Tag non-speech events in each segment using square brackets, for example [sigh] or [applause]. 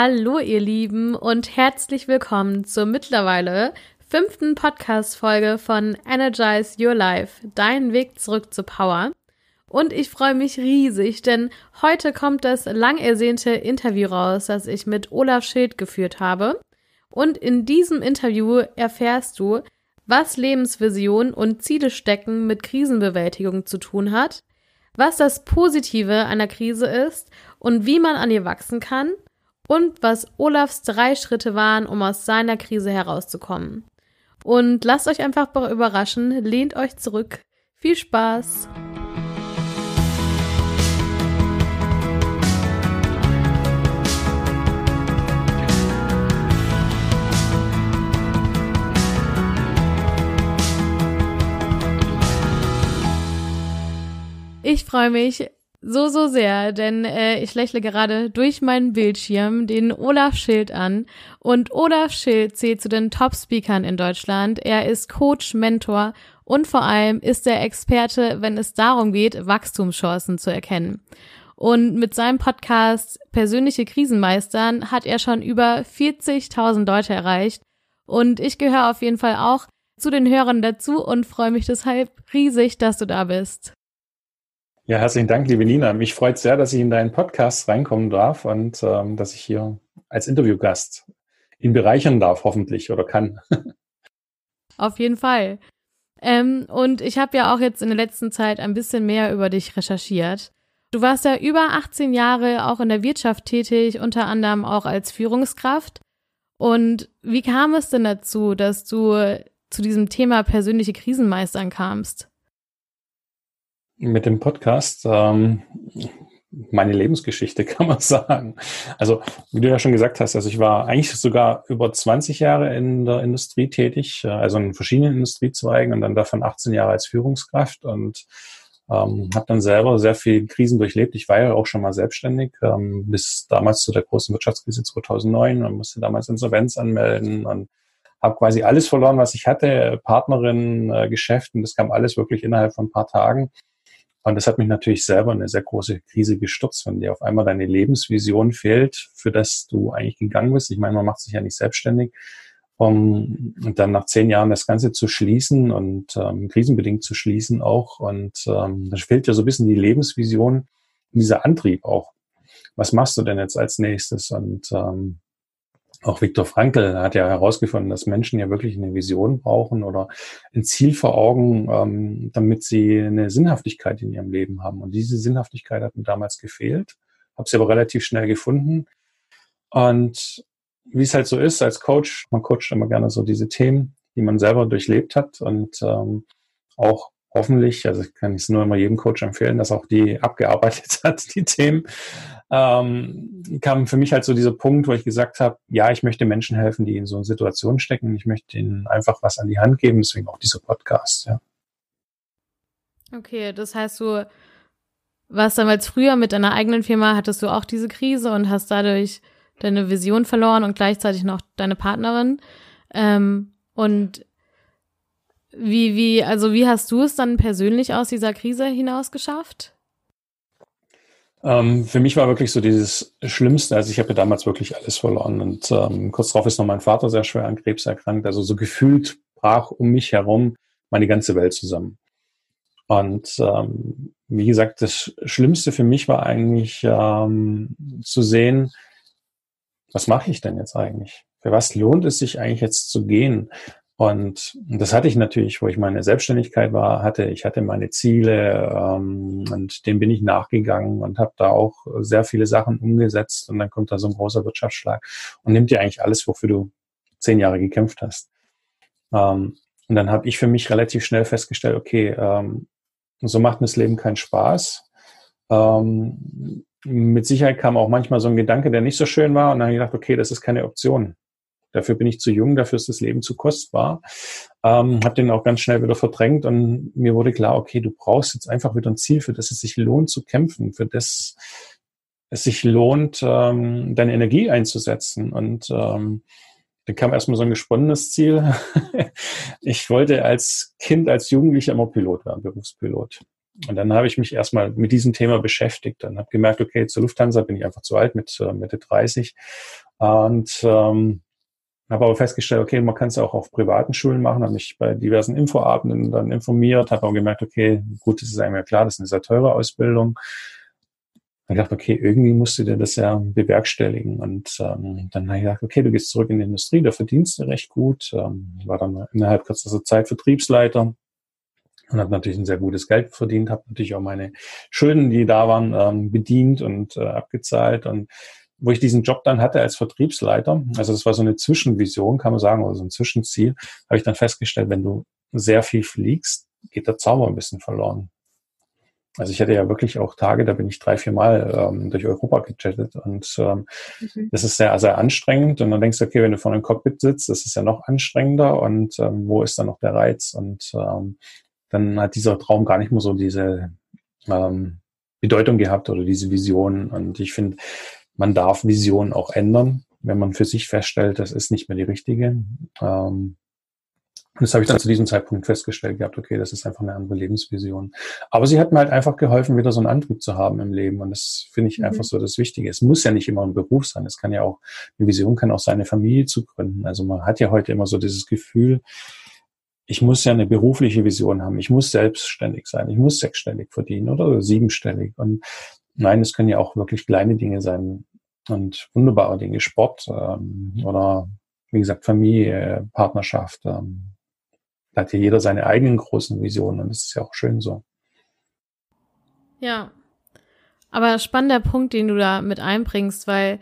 Hallo ihr Lieben und herzlich willkommen zur mittlerweile fünften Podcast-Folge von Energize Your Life, dein Weg zurück zur Power. Und ich freue mich riesig, denn heute kommt das lang ersehnte Interview raus, das ich mit Olaf Schild geführt habe. Und in diesem Interview erfährst du, was Lebensvision und Ziele stecken mit Krisenbewältigung zu tun hat, was das Positive einer Krise ist und wie man an ihr wachsen kann und was Olafs drei Schritte waren, um aus seiner Krise herauszukommen. Und lasst euch einfach überraschen, lehnt euch zurück. Viel Spaß! Ich freue mich so, so sehr, denn äh, ich lächle gerade durch meinen Bildschirm den Olaf Schild an. Und Olaf Schild zählt zu den Top-Speakern in Deutschland. Er ist Coach, Mentor und vor allem ist er Experte, wenn es darum geht, Wachstumschancen zu erkennen. Und mit seinem Podcast Persönliche Krisenmeistern hat er schon über 40.000 Leute erreicht. Und ich gehöre auf jeden Fall auch zu den Hörern dazu und freue mich deshalb riesig, dass du da bist. Ja, herzlichen Dank, liebe Nina. Mich freut sehr, dass ich in deinen Podcast reinkommen darf und ähm, dass ich hier als Interviewgast ihn bereichern darf, hoffentlich oder kann. [laughs] Auf jeden Fall. Ähm, und ich habe ja auch jetzt in der letzten Zeit ein bisschen mehr über dich recherchiert. Du warst ja über 18 Jahre auch in der Wirtschaft tätig, unter anderem auch als Führungskraft. Und wie kam es denn dazu, dass du zu diesem Thema persönliche Krisenmeistern kamst? Mit dem Podcast ähm, meine Lebensgeschichte, [laughs] kann man sagen. Also, wie du ja schon gesagt hast, also ich war eigentlich sogar über 20 Jahre in der Industrie tätig, äh, also in verschiedenen Industriezweigen und dann davon 18 Jahre als Führungskraft und ähm, habe dann selber sehr viel Krisen durchlebt. Ich war ja auch schon mal selbstständig, ähm, bis damals zu der großen Wirtschaftskrise 2009 und musste damals Insolvenz anmelden und habe quasi alles verloren, was ich hatte, Partnerin, äh, Geschäften, das kam alles wirklich innerhalb von ein paar Tagen. Und das hat mich natürlich selber in eine sehr große Krise gestürzt, wenn dir auf einmal deine Lebensvision fehlt, für das du eigentlich gegangen bist. Ich meine, man macht sich ja nicht selbstständig. Um, und dann nach zehn Jahren das Ganze zu schließen und ähm, krisenbedingt zu schließen auch. Und ähm, da fehlt ja so ein bisschen die Lebensvision, dieser Antrieb auch. Was machst du denn jetzt als nächstes? Und ähm, auch Viktor Frankl hat ja herausgefunden, dass Menschen ja wirklich eine Vision brauchen oder ein Ziel vor Augen, ähm, damit sie eine Sinnhaftigkeit in ihrem Leben haben. Und diese Sinnhaftigkeit hat mir damals gefehlt, habe sie aber relativ schnell gefunden. Und wie es halt so ist als Coach, man coacht immer gerne so diese Themen, die man selber durchlebt hat und ähm, auch hoffentlich, also ich kann es nur immer jedem Coach empfehlen, dass auch die abgearbeitet [laughs] hat, die Themen, ähm, kam für mich halt so dieser Punkt, wo ich gesagt habe, ja, ich möchte Menschen helfen, die in so einer Situation stecken. Ich möchte ihnen einfach was an die Hand geben, deswegen auch dieser Podcast, ja. Okay, das heißt, du warst damals früher mit deiner eigenen Firma, hattest du auch diese Krise und hast dadurch deine Vision verloren und gleichzeitig noch deine Partnerin. Ähm, und wie, wie, also wie hast du es dann persönlich aus dieser Krise hinaus geschafft? Ähm, für mich war wirklich so dieses Schlimmste, also ich habe ja damals wirklich alles verloren und ähm, kurz darauf ist noch mein Vater sehr schwer an Krebs erkrankt, also so gefühlt brach um mich herum meine ganze Welt zusammen. Und ähm, wie gesagt, das Schlimmste für mich war eigentlich ähm, zu sehen, was mache ich denn jetzt eigentlich? Für was lohnt es sich eigentlich jetzt zu gehen? Und das hatte ich natürlich, wo ich meine Selbstständigkeit war, hatte ich hatte meine Ziele ähm, und dem bin ich nachgegangen und habe da auch sehr viele Sachen umgesetzt und dann kommt da so ein großer Wirtschaftsschlag und nimmt dir eigentlich alles, wofür du zehn Jahre gekämpft hast. Ähm, und dann habe ich für mich relativ schnell festgestellt, okay, ähm, so macht mir das Leben keinen Spaß. Ähm, mit Sicherheit kam auch manchmal so ein Gedanke, der nicht so schön war und dann habe ich gedacht, okay, das ist keine Option. Dafür bin ich zu jung, dafür ist das Leben zu kostbar. Ähm, habe den auch ganz schnell wieder verdrängt und mir wurde klar, okay, du brauchst jetzt einfach wieder ein Ziel, für das es sich lohnt zu kämpfen, für das es sich lohnt, ähm, deine Energie einzusetzen. Und ähm, dann kam erstmal so ein gesponnenes Ziel. [laughs] ich wollte als Kind, als Jugendlicher immer Pilot werden, Berufspilot. Und dann habe ich mich erstmal mit diesem Thema beschäftigt. Dann habe gemerkt, okay, zur Lufthansa bin ich einfach zu alt mit äh, Mitte 30 Und ähm, habe aber festgestellt, okay, man kann es auch auf privaten Schulen machen, habe mich bei diversen Infoabenden dann informiert, habe auch gemerkt, okay, gut, das ist einem ja klar, das ist eine sehr teure Ausbildung. Dann gedacht, okay, irgendwie musst du dir das ja bewerkstelligen. Und ähm, dann habe ich gedacht, okay, du gehst zurück in die Industrie, da verdienst du recht gut. Ähm, war dann innerhalb kürzester Zeit Vertriebsleiter und habe natürlich ein sehr gutes Geld verdient, habe natürlich auch meine Schulden, die da waren, ähm, bedient und äh, abgezahlt. Und wo ich diesen Job dann hatte als Vertriebsleiter, also das war so eine Zwischenvision, kann man sagen, oder so ein Zwischenziel, habe ich dann festgestellt, wenn du sehr viel fliegst, geht der Zauber ein bisschen verloren. Also ich hatte ja wirklich auch Tage, da bin ich drei, vier Mal ähm, durch Europa gechattet und ähm, mhm. das ist sehr, sehr anstrengend. Und dann denkst du, okay, wenn du vor einem Cockpit sitzt, das ist ja noch anstrengender und ähm, wo ist dann noch der Reiz? Und ähm, dann hat dieser Traum gar nicht mehr so diese ähm, Bedeutung gehabt oder diese Vision. Und ich finde, man darf Visionen auch ändern, wenn man für sich feststellt, das ist nicht mehr die richtige. Ähm, das habe ich dann zu diesem Zeitpunkt festgestellt gehabt, okay, das ist einfach eine andere Lebensvision. Aber sie hat mir halt einfach geholfen, wieder so einen Antrieb zu haben im Leben. Und das finde ich mhm. einfach so das Wichtige. Es muss ja nicht immer ein Beruf sein. Es kann ja auch, eine Vision kann auch seine Familie zu gründen. Also man hat ja heute immer so dieses Gefühl, ich muss ja eine berufliche Vision haben. Ich muss selbstständig sein. Ich muss sechsstellig verdienen oder siebenstellig. Und nein, es können ja auch wirklich kleine Dinge sein und wunderbare Dinge. Sport ähm, oder wie gesagt Familie, Partnerschaft. Ähm, da hat ja jeder seine eigenen großen Visionen und das ist ja auch schön so. Ja. Aber spannender Punkt, den du da mit einbringst, weil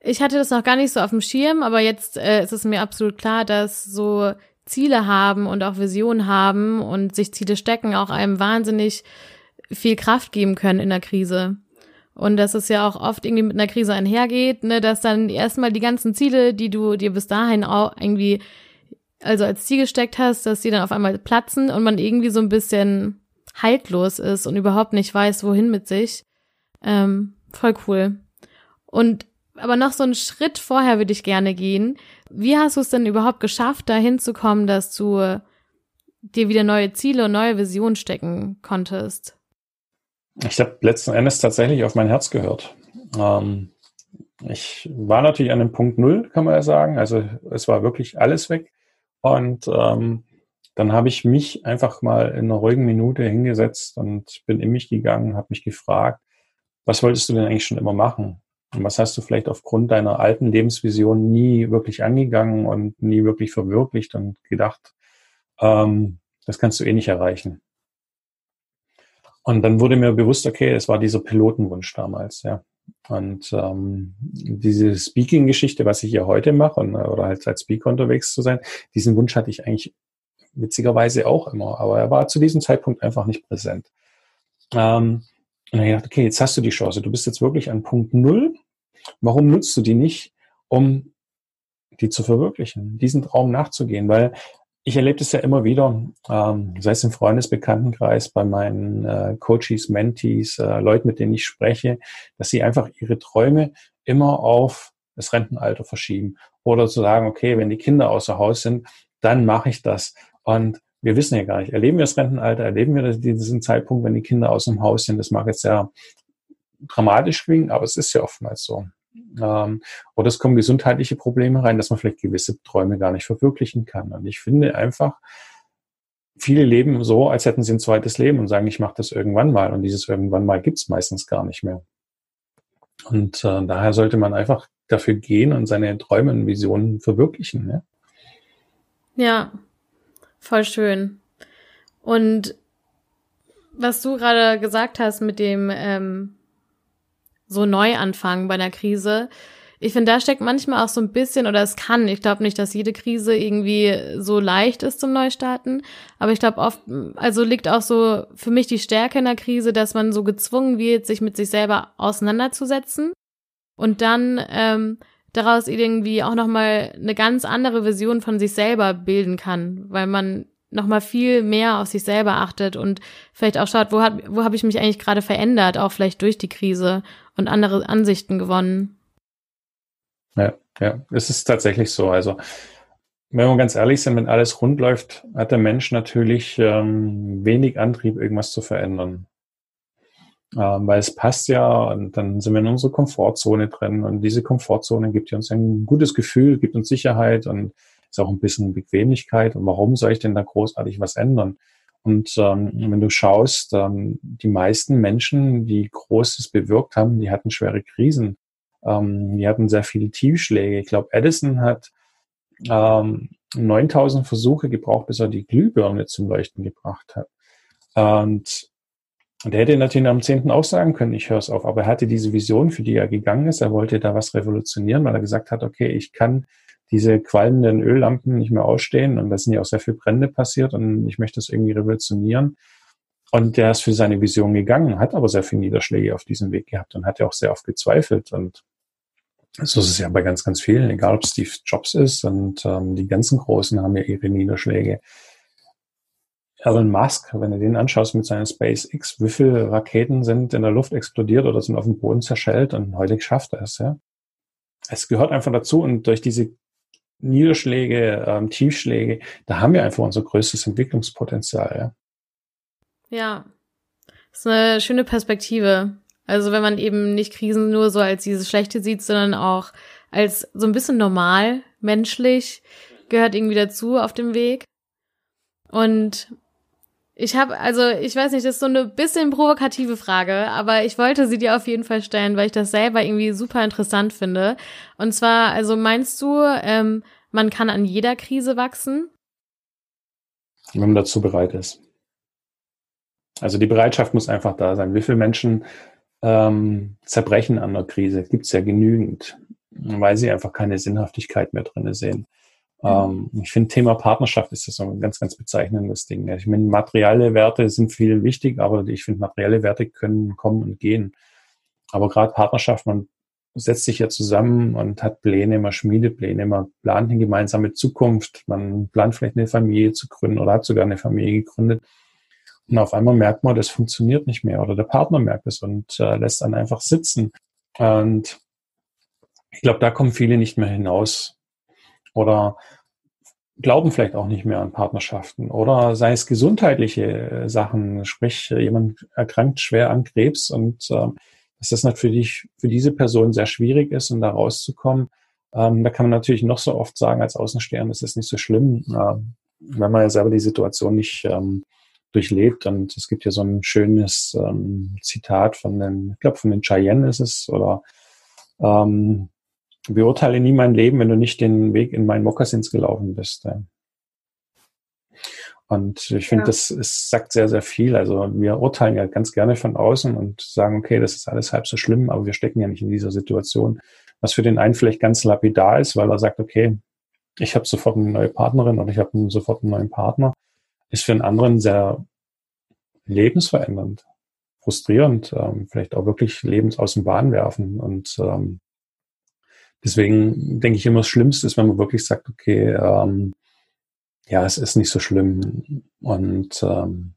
ich hatte das noch gar nicht so auf dem Schirm, aber jetzt äh, ist es mir absolut klar, dass so Ziele haben und auch Visionen haben und sich Ziele stecken, auch einem wahnsinnig viel Kraft geben können in der Krise. Und dass es ja auch oft irgendwie mit einer Krise einhergeht, ne, dass dann erstmal die ganzen Ziele, die du dir bis dahin auch irgendwie also als Ziel gesteckt hast, dass die dann auf einmal platzen und man irgendwie so ein bisschen haltlos ist und überhaupt nicht weiß, wohin mit sich. Ähm, voll cool. Und aber noch so einen Schritt vorher würde ich gerne gehen. Wie hast du es denn überhaupt geschafft, dahin zu kommen, dass du dir wieder neue Ziele und neue Visionen stecken konntest? Ich habe letzten Endes tatsächlich auf mein Herz gehört. Ähm, ich war natürlich an dem Punkt Null, kann man ja sagen. Also es war wirklich alles weg. Und ähm, dann habe ich mich einfach mal in einer ruhigen Minute hingesetzt und bin in mich gegangen, habe mich gefragt, was wolltest du denn eigentlich schon immer machen? Und was hast du vielleicht aufgrund deiner alten Lebensvision nie wirklich angegangen und nie wirklich verwirklicht und gedacht, ähm, das kannst du eh nicht erreichen. Und dann wurde mir bewusst, okay, es war dieser Pilotenwunsch damals, ja. Und ähm, diese Speaking-Geschichte, was ich ja heute mache, und, oder halt als Speaker unterwegs zu sein, diesen Wunsch hatte ich eigentlich witzigerweise auch immer, aber er war zu diesem Zeitpunkt einfach nicht präsent. Ähm, und dann gedacht, okay, jetzt hast du die Chance. Du bist jetzt wirklich an Punkt Null. Warum nutzt du die nicht, um die zu verwirklichen, diesen Traum nachzugehen? Weil ich erlebe das ja immer wieder, ähm, sei es im Freundesbekanntenkreis, bei meinen äh, Coaches, Mentees, äh, Leuten, mit denen ich spreche, dass sie einfach ihre Träume immer auf das Rentenalter verschieben. Oder zu sagen, okay, wenn die Kinder außer Haus sind, dann mache ich das. Und wir wissen ja gar nicht, erleben wir das Rentenalter, erleben wir diesen Zeitpunkt, wenn die Kinder aus dem Haus sind. Das mag jetzt sehr dramatisch klingen, aber es ist ja oftmals so. Ähm, oder es kommen gesundheitliche Probleme rein, dass man vielleicht gewisse Träume gar nicht verwirklichen kann. Und ich finde einfach, viele leben so, als hätten sie ein zweites Leben und sagen, ich mache das irgendwann mal. Und dieses irgendwann mal gibt's meistens gar nicht mehr. Und äh, daher sollte man einfach dafür gehen und seine Träume und Visionen verwirklichen. Ne? Ja, voll schön. Und was du gerade gesagt hast mit dem ähm, so neu anfangen bei einer Krise. Ich finde, da steckt manchmal auch so ein bisschen, oder es kann, ich glaube nicht, dass jede Krise irgendwie so leicht ist zum Neustarten, aber ich glaube oft, also liegt auch so für mich die Stärke in der Krise, dass man so gezwungen wird, sich mit sich selber auseinanderzusetzen und dann ähm, daraus irgendwie auch nochmal eine ganz andere Vision von sich selber bilden kann, weil man nochmal viel mehr auf sich selber achtet und vielleicht auch schaut, wo, hat, wo habe ich mich eigentlich gerade verändert, auch vielleicht durch die Krise und andere Ansichten gewonnen. Ja, ja, es ist tatsächlich so. Also, wenn wir ganz ehrlich sind, wenn alles rund läuft, hat der Mensch natürlich ähm, wenig Antrieb, irgendwas zu verändern. ähm, weil es passt ja und dann sind wir in unserer Komfortzone drin und diese Komfortzone gibt uns ein gutes Gefühl, gibt uns Sicherheit und ist auch ein bisschen Bequemlichkeit. Und warum soll ich denn da großartig was ändern? Und ähm, wenn du schaust, ähm, die meisten Menschen, die Großes bewirkt haben, die hatten schwere Krisen. Ähm, die hatten sehr viele Tiefschläge. Ich glaube, Edison hat ähm, 9000 Versuche gebraucht, bis er die Glühbirne zum Leuchten gebracht hat. Und und er hätte natürlich am 10. auch sagen können, ich höre es auf. Aber er hatte diese Vision, für die er gegangen ist. Er wollte da was revolutionieren, weil er gesagt hat, okay, ich kann diese qualmenden Öllampen nicht mehr ausstehen. Und da sind ja auch sehr viele Brände passiert und ich möchte das irgendwie revolutionieren. Und der ist für seine Vision gegangen, hat aber sehr viele Niederschläge auf diesem Weg gehabt und hat ja auch sehr oft gezweifelt. Und so ist es ja bei ganz, ganz vielen, egal ob Steve Jobs ist und ähm, die ganzen Großen haben ja ihre Niederschläge. Elon Musk, wenn du den anschaust mit seiner SpaceX, wie viele Raketen sind in der Luft explodiert oder sind auf dem Boden zerschellt und heute schafft er es, ja. Es gehört einfach dazu und durch diese Niederschläge, ähm, Tiefschläge, da haben wir einfach unser größtes Entwicklungspotenzial, ja. Ja. Das ist eine schöne Perspektive. Also wenn man eben nicht Krisen nur so als dieses Schlechte sieht, sondern auch als so ein bisschen normal, menschlich, gehört irgendwie dazu auf dem Weg. Und ich habe, also ich weiß nicht, das ist so eine bisschen provokative Frage, aber ich wollte sie dir auf jeden Fall stellen, weil ich das selber irgendwie super interessant finde. Und zwar, also meinst du, ähm, man kann an jeder Krise wachsen? Wenn man dazu bereit ist. Also die Bereitschaft muss einfach da sein. Wie viele Menschen ähm, zerbrechen an der Krise? Gibt es ja genügend, weil sie einfach keine Sinnhaftigkeit mehr drin sehen. Ähm, ich finde, Thema Partnerschaft ist das so ein ganz, ganz bezeichnendes Ding. Ich meine, materielle Werte sind viel wichtig, aber ich finde, materielle Werte können kommen und gehen. Aber gerade Partnerschaft, man setzt sich ja zusammen und hat Pläne, man schmiedet Pläne, man plant eine gemeinsame Zukunft, man plant vielleicht eine Familie zu gründen oder hat sogar eine Familie gegründet. Und auf einmal merkt man, das funktioniert nicht mehr oder der Partner merkt es und äh, lässt dann einfach sitzen. Und ich glaube, da kommen viele nicht mehr hinaus oder glauben vielleicht auch nicht mehr an Partnerschaften oder sei es gesundheitliche äh, Sachen, sprich äh, jemand erkrankt schwer an Krebs und äh, dass das natürlich für diese Person sehr schwierig ist, um da rauszukommen. Ähm, da kann man natürlich noch so oft sagen als Außenstehender, das ist nicht so schlimm, äh, wenn man ja selber die Situation nicht ähm, durchlebt. Und es gibt ja so ein schönes ähm, Zitat von den, ich glaube von den Cheyenne ist es, oder ähm, beurteile nie mein Leben, wenn du nicht den Weg in meinen Mokassins gelaufen bist. Und ich finde, ja. das ist, sagt sehr, sehr viel. Also wir urteilen ja ganz gerne von außen und sagen, okay, das ist alles halb so schlimm, aber wir stecken ja nicht in dieser Situation. Was für den einen vielleicht ganz lapidar ist, weil er sagt, okay, ich habe sofort eine neue Partnerin oder ich habe sofort einen neuen Partner, ist für einen anderen sehr lebensverändernd, frustrierend, ähm, vielleicht auch wirklich lebens aus dem Bahn werfen. Und ähm, Deswegen denke ich immer, das Schlimmste ist, wenn man wirklich sagt, okay, ähm, ja, es ist nicht so schlimm und ähm,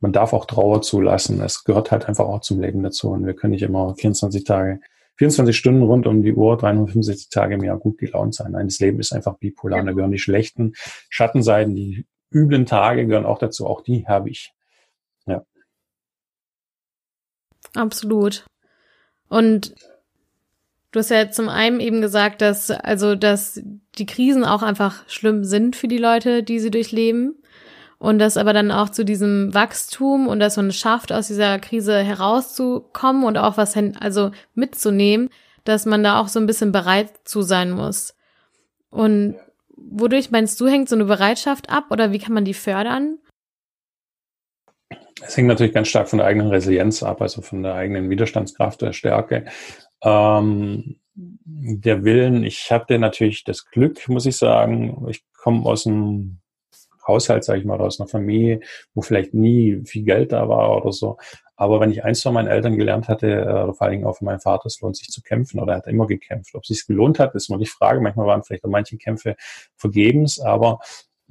man darf auch Trauer zulassen. Es gehört halt einfach auch zum Leben dazu und wir können nicht immer 24 Tage, 24 Stunden rund um die Uhr, 365 Tage im Jahr gut gelaunt sein. Nein, das Leben ist einfach bipolar. Ja. Da gehören die schlechten Schattenseiten, die üblen Tage gehören auch dazu. Auch die habe ich. Ja. Absolut. Und Du hast ja zum einen eben gesagt, dass also dass die Krisen auch einfach schlimm sind für die Leute, die sie durchleben und dass aber dann auch zu diesem Wachstum und dass man es schafft, aus dieser Krise herauszukommen und auch was hin, also mitzunehmen, dass man da auch so ein bisschen bereit zu sein muss. Und wodurch meinst du, hängt so eine Bereitschaft ab oder wie kann man die fördern? Es hängt natürlich ganz stark von der eigenen Resilienz ab, also von der eigenen Widerstandskraft, der Stärke. Ähm, der Willen, ich hatte natürlich das Glück, muss ich sagen, ich komme aus einem Haushalt, sage ich mal, aus einer Familie, wo vielleicht nie viel Geld da war oder so. Aber wenn ich eins von meinen Eltern gelernt hatte, äh, vor allen Dingen auch von meinem Vater, es lohnt sich zu kämpfen oder er hat immer gekämpft. Ob es sich gelohnt hat, ist nur die Frage. Manchmal waren vielleicht auch manche Kämpfe vergebens, aber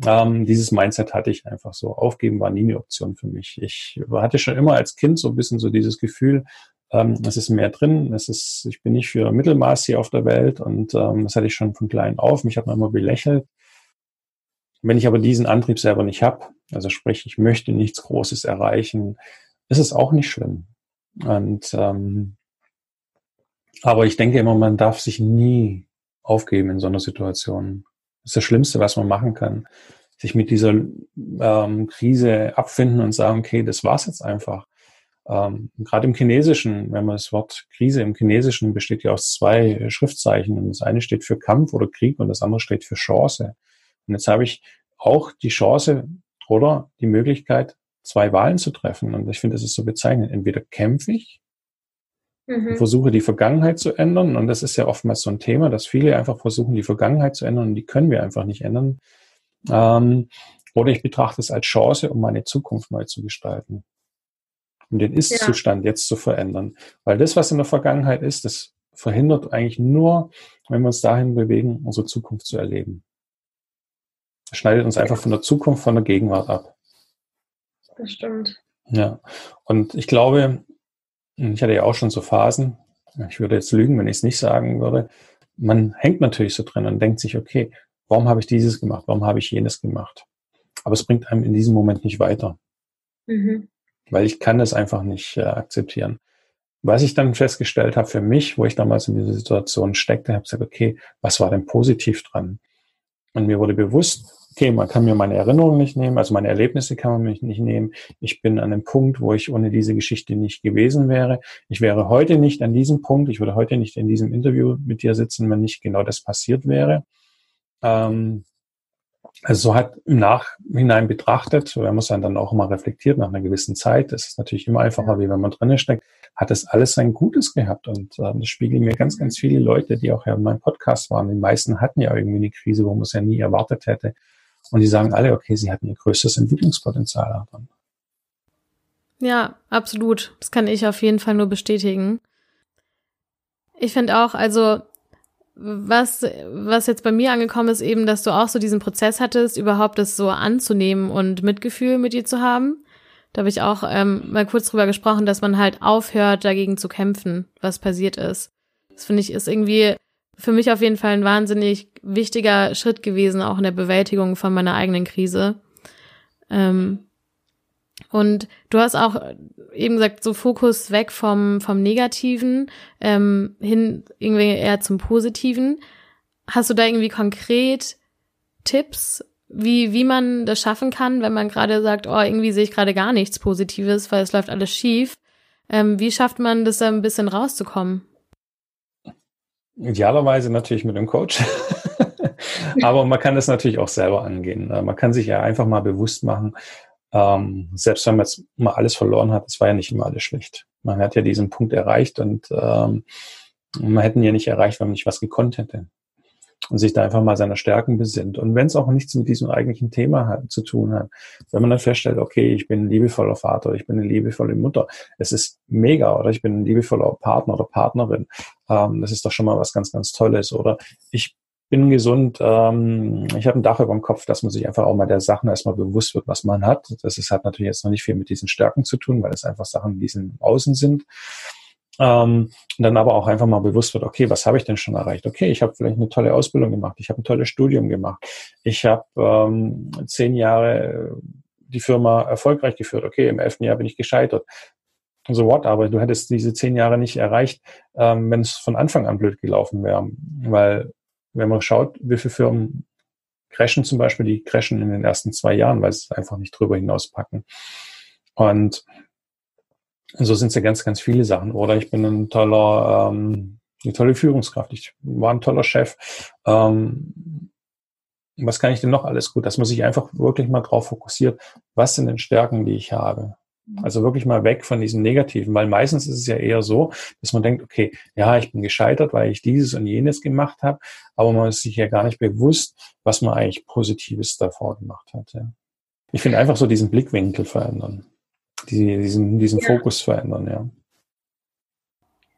ähm, dieses Mindset hatte ich einfach so. Aufgeben war nie eine Option für mich. Ich hatte schon immer als Kind so ein bisschen so dieses Gefühl, ähm, es ist mehr drin. Es ist, ich bin nicht für Mittelmaß hier auf der Welt und ähm, das hatte ich schon von klein auf. Mich hat man immer belächelt. Wenn ich aber diesen Antrieb selber nicht habe, also sprich, ich möchte nichts Großes erreichen, ist es auch nicht schlimm. Und ähm, aber ich denke immer, man darf sich nie aufgeben in so einer Situation. Das ist das Schlimmste, was man machen kann. Sich mit dieser ähm, Krise abfinden und sagen, okay, das war's jetzt einfach. Ähm, Gerade im Chinesischen, wenn man das Wort Krise im Chinesischen besteht ja aus zwei Schriftzeichen. Und das eine steht für Kampf oder Krieg und das andere steht für Chance. Und jetzt habe ich auch die Chance oder die Möglichkeit, zwei Wahlen zu treffen. Und ich finde, das ist so bezeichnend. Entweder kämpfe ich mhm. versuche die Vergangenheit zu ändern. Und das ist ja oftmals so ein Thema, dass viele einfach versuchen, die Vergangenheit zu ändern und die können wir einfach nicht ändern. Ähm, oder ich betrachte es als Chance, um meine Zukunft neu zu gestalten. Um den Ist-Zustand ja. jetzt zu verändern. Weil das, was in der Vergangenheit ist, das verhindert eigentlich nur, wenn wir uns dahin bewegen, unsere Zukunft zu erleben. Das schneidet uns einfach von der Zukunft, von der Gegenwart ab. Das stimmt. Ja. Und ich glaube, ich hatte ja auch schon so Phasen, ich würde jetzt lügen, wenn ich es nicht sagen würde. Man hängt natürlich so drin und denkt sich, okay, warum habe ich dieses gemacht? Warum habe ich jenes gemacht? Aber es bringt einem in diesem Moment nicht weiter. Mhm. Weil ich kann das einfach nicht äh, akzeptieren. Was ich dann festgestellt habe für mich, wo ich damals in dieser Situation steckte, habe gesagt, okay, was war denn positiv dran? Und mir wurde bewusst, okay, man kann mir meine Erinnerungen nicht nehmen, also meine Erlebnisse kann man mich nicht nehmen. Ich bin an einem Punkt, wo ich ohne diese Geschichte nicht gewesen wäre. Ich wäre heute nicht an diesem Punkt, ich würde heute nicht in diesem Interview mit dir sitzen, wenn nicht genau das passiert wäre. Ähm, also so hat im Nachhinein betrachtet, wenn man es dann auch immer reflektiert nach einer gewissen Zeit, das ist natürlich immer einfacher, wie wenn man drinnen steckt, hat es alles sein Gutes gehabt. Und äh, das spiegeln mir ganz, ganz viele Leute, die auch ja in meinem Podcast waren. Die meisten hatten ja irgendwie eine Krise, wo man es ja nie erwartet hätte. Und die sagen alle, okay, sie hatten ihr größtes Entwicklungspotenzial daran. Ja, absolut. Das kann ich auf jeden Fall nur bestätigen. Ich finde auch, also was, was jetzt bei mir angekommen ist, eben, dass du auch so diesen Prozess hattest, überhaupt das so anzunehmen und Mitgefühl mit dir zu haben. Da habe ich auch ähm, mal kurz drüber gesprochen, dass man halt aufhört, dagegen zu kämpfen, was passiert ist. Das finde ich ist irgendwie für mich auf jeden Fall ein wahnsinnig wichtiger Schritt gewesen, auch in der Bewältigung von meiner eigenen Krise. Ähm, und du hast auch eben gesagt, so Fokus weg vom, vom Negativen ähm, hin irgendwie eher zum Positiven. Hast du da irgendwie konkret Tipps, wie, wie man das schaffen kann, wenn man gerade sagt, oh, irgendwie sehe ich gerade gar nichts Positives, weil es läuft alles schief. Ähm, wie schafft man das da ein bisschen rauszukommen? Idealerweise natürlich mit einem Coach. [laughs] Aber man kann das natürlich auch selber angehen. Äh, man kann sich ja einfach mal bewusst machen, ähm, selbst wenn man jetzt mal alles verloren hat, es war ja nicht immer alles schlecht. Man hat ja diesen Punkt erreicht und ähm, man hätte ihn ja nicht erreicht, wenn man nicht was gekonnt hätte. Und sich da einfach mal seiner Stärken besinnt. Und wenn es auch nichts mit diesem eigentlichen Thema hat, zu tun hat, wenn man dann feststellt, okay, ich bin ein liebevoller Vater, ich bin eine liebevolle Mutter, es ist mega, oder ich bin ein liebevoller Partner oder Partnerin, ähm, das ist doch schon mal was ganz, ganz Tolles. Oder ich bin gesund, ähm, ich habe ein Dach über dem Kopf, dass man sich einfach auch mal der Sachen erstmal bewusst wird, was man hat. Das ist, hat natürlich jetzt noch nicht viel mit diesen Stärken zu tun, weil es einfach Sachen, die im Außen sind. Ähm, und dann aber auch einfach mal bewusst wird, okay, was habe ich denn schon erreicht? Okay, ich habe vielleicht eine tolle Ausbildung gemacht, ich habe ein tolles Studium gemacht, ich habe ähm, zehn Jahre die Firma erfolgreich geführt. Okay, im elften Jahr bin ich gescheitert so what, aber du hättest diese zehn Jahre nicht erreicht, ähm, wenn es von Anfang an blöd gelaufen wäre. Weil, wenn man schaut, wie viele Firmen crashen zum Beispiel, die crashen in den ersten zwei Jahren, weil sie es einfach nicht drüber hinaus packen. Und so sind es ja ganz, ganz viele Sachen. Oder ich bin ein toller, ähm, eine tolle Führungskraft. Ich war ein toller Chef. Ähm, was kann ich denn noch alles gut? Dass man sich einfach wirklich mal drauf fokussiert, was sind denn Stärken, die ich habe? Also wirklich mal weg von diesem Negativen, weil meistens ist es ja eher so, dass man denkt, okay, ja, ich bin gescheitert, weil ich dieses und jenes gemacht habe, aber man ist sich ja gar nicht bewusst, was man eigentlich Positives davor gemacht hat. Ja. Ich finde einfach so diesen Blickwinkel verändern, diesen, diesen ja. Fokus verändern, ja.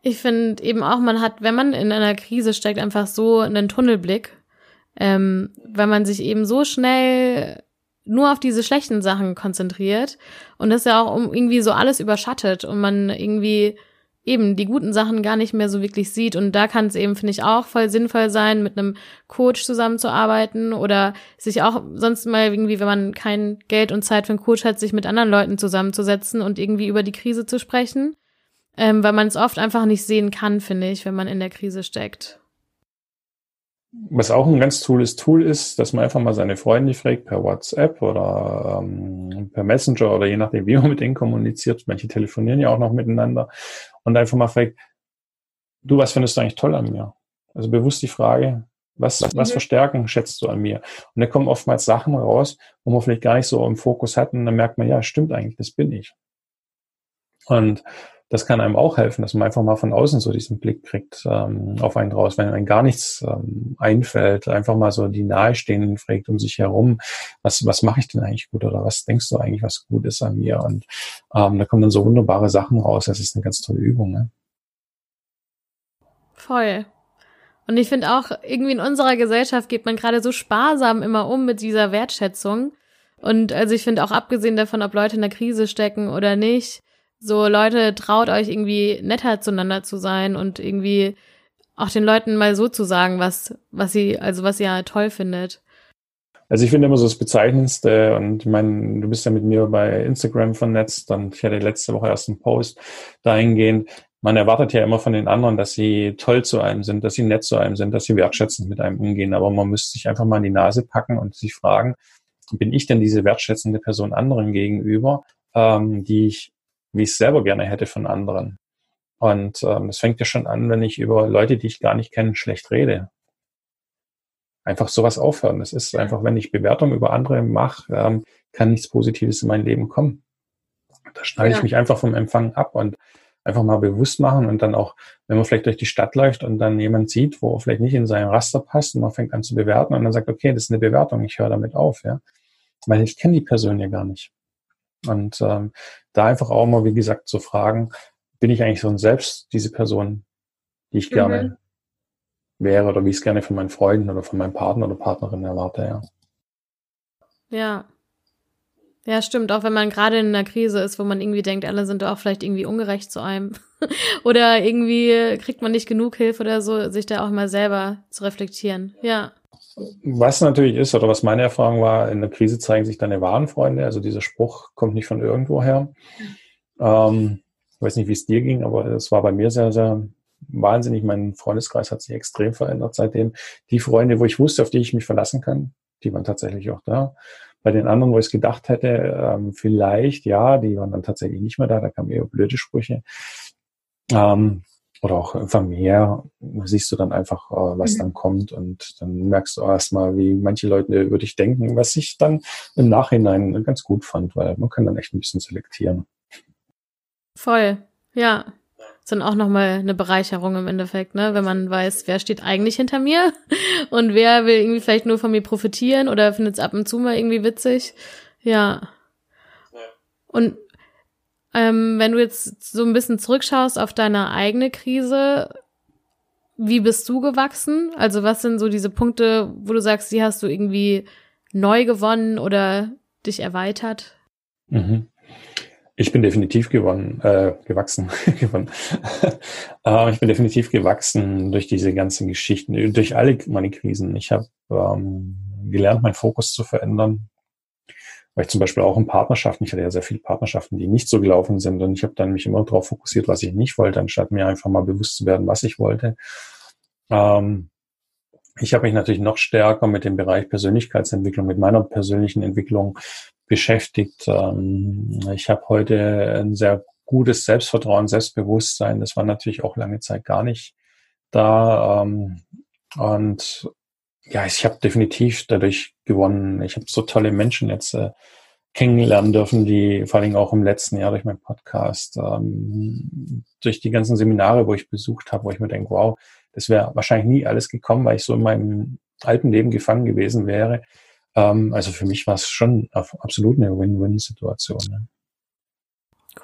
Ich finde eben auch, man hat, wenn man in einer Krise steckt, einfach so einen Tunnelblick, ähm, weil man sich eben so schnell nur auf diese schlechten Sachen konzentriert und das ja auch irgendwie so alles überschattet und man irgendwie eben die guten Sachen gar nicht mehr so wirklich sieht. Und da kann es eben, finde ich, auch voll sinnvoll sein, mit einem Coach zusammenzuarbeiten oder sich auch sonst mal irgendwie, wenn man kein Geld und Zeit für einen Coach hat, sich mit anderen Leuten zusammenzusetzen und irgendwie über die Krise zu sprechen. ähm, weil man es oft einfach nicht sehen kann, finde ich, wenn man in der Krise steckt. Was auch ein ganz tolles Tool ist, dass man einfach mal seine Freunde fragt per WhatsApp oder ähm, per Messenger oder je nachdem, wie man mit denen kommuniziert. Manche telefonieren ja auch noch miteinander und einfach mal fragt, du, was findest du eigentlich toll an mir? Also bewusst die Frage, was, was für Stärken schätzt du an mir? Und da kommen oftmals Sachen raus, wo man vielleicht gar nicht so im Fokus hat und dann merkt man, ja, stimmt eigentlich, das bin ich. Und das kann einem auch helfen, dass man einfach mal von außen so diesen Blick kriegt ähm, auf einen draus, wenn einem gar nichts ähm, einfällt, einfach mal so die Nahestehenden fragt um sich herum, was, was mache ich denn eigentlich gut oder was denkst du eigentlich, was gut ist an mir? Und ähm, da kommen dann so wunderbare Sachen raus. Das ist eine ganz tolle Übung. Ne? Voll. Und ich finde auch, irgendwie in unserer Gesellschaft geht man gerade so sparsam immer um mit dieser Wertschätzung. Und also ich finde auch abgesehen davon, ob Leute in der Krise stecken oder nicht, so, Leute, traut euch irgendwie netter zueinander zu sein und irgendwie auch den Leuten mal so zu sagen, was, was sie, also was ihr toll findet. Also ich finde immer so das Bezeichnendste und ich meine, du bist ja mit mir bei Instagram vernetzt und ich hatte letzte Woche erst einen Post dahingehend. Man erwartet ja immer von den anderen, dass sie toll zu einem sind, dass sie nett zu einem sind, dass sie wertschätzend mit einem umgehen. Aber man müsste sich einfach mal in die Nase packen und sich fragen, bin ich denn diese wertschätzende Person anderen gegenüber, ähm, die ich wie ich es selber gerne hätte von anderen. Und ähm, das fängt ja schon an, wenn ich über Leute, die ich gar nicht kenne, schlecht rede. Einfach sowas aufhören. Das ist einfach, wenn ich Bewertung über andere mache, ähm, kann nichts Positives in mein Leben kommen. Da schneide ja. ich mich einfach vom Empfang ab und einfach mal bewusst machen und dann auch, wenn man vielleicht durch die Stadt läuft und dann jemand sieht, wo er vielleicht nicht in sein Raster passt und man fängt an zu bewerten und dann sagt, okay, das ist eine Bewertung, ich höre damit auf, ja. Weil ich kenne die Person ja gar nicht. Und ähm, da einfach auch mal, wie gesagt, zu fragen, bin ich eigentlich so ein Selbst, diese Person, die ich gerne mhm. wäre oder wie ich es gerne von meinen Freunden oder von meinem Partner oder Partnerin erwarte, ja. Ja. Ja, stimmt. Auch wenn man gerade in einer Krise ist, wo man irgendwie denkt, alle sind auch vielleicht irgendwie ungerecht zu einem. [laughs] oder irgendwie kriegt man nicht genug Hilfe oder so, sich da auch mal selber zu reflektieren. Ja. Was natürlich ist, oder was meine Erfahrung war, in der Krise zeigen sich deine wahren Freunde. Also dieser Spruch kommt nicht von irgendwo her. Ähm, ich weiß nicht, wie es dir ging, aber es war bei mir sehr, sehr wahnsinnig. Mein Freundeskreis hat sich extrem verändert seitdem. Die Freunde, wo ich wusste, auf die ich mich verlassen kann, die waren tatsächlich auch da. Bei den anderen, wo ich es gedacht hätte, ähm, vielleicht, ja, die waren dann tatsächlich nicht mehr da. Da kamen eher blöde Sprüche. Ähm, oder auch einfach mehr, siehst du dann einfach, äh, was mhm. dann kommt und dann merkst du erstmal, wie manche Leute über dich denken, was ich dann im Nachhinein ganz gut fand, weil man kann dann echt ein bisschen selektieren. Voll, ja. ist dann auch nochmal eine Bereicherung im Endeffekt, ne? Wenn man weiß, wer steht eigentlich hinter mir [laughs] und wer will irgendwie vielleicht nur von mir profitieren oder findet es ab und zu mal irgendwie witzig. Ja. Und ähm, wenn du jetzt so ein bisschen zurückschaust auf deine eigene Krise, wie bist du gewachsen? Also was sind so diese Punkte, wo du sagst, die hast du irgendwie neu gewonnen oder dich erweitert? Mhm. Ich bin definitiv gewonnen, äh, gewachsen, [laughs] gewonnen. [laughs] äh, ich bin definitiv gewachsen durch diese ganzen Geschichten, durch alle meine Krisen. Ich habe ähm, gelernt, meinen Fokus zu verändern, weil ich zum Beispiel auch in Partnerschaften, ich hatte ja sehr viele Partnerschaften, die nicht so gelaufen sind und ich habe dann mich immer darauf fokussiert, was ich nicht wollte, anstatt mir einfach mal bewusst zu werden, was ich wollte. Ähm, ich habe mich natürlich noch stärker mit dem Bereich Persönlichkeitsentwicklung, mit meiner persönlichen Entwicklung beschäftigt. Ähm, ich habe heute ein sehr gutes Selbstvertrauen, Selbstbewusstsein. Das war natürlich auch lange Zeit gar nicht da. Ähm, und ja, ich habe definitiv dadurch gewonnen. Ich habe so tolle Menschen jetzt äh, kennenlernen dürfen, die vor allem auch im letzten Jahr durch meinen Podcast, ähm, durch die ganzen Seminare, wo ich besucht habe, wo ich mir denke, wow, das wäre wahrscheinlich nie alles gekommen, weil ich so in meinem alten Leben gefangen gewesen wäre. Ähm, also für mich war es schon absolut eine Win-Win-Situation. Ne?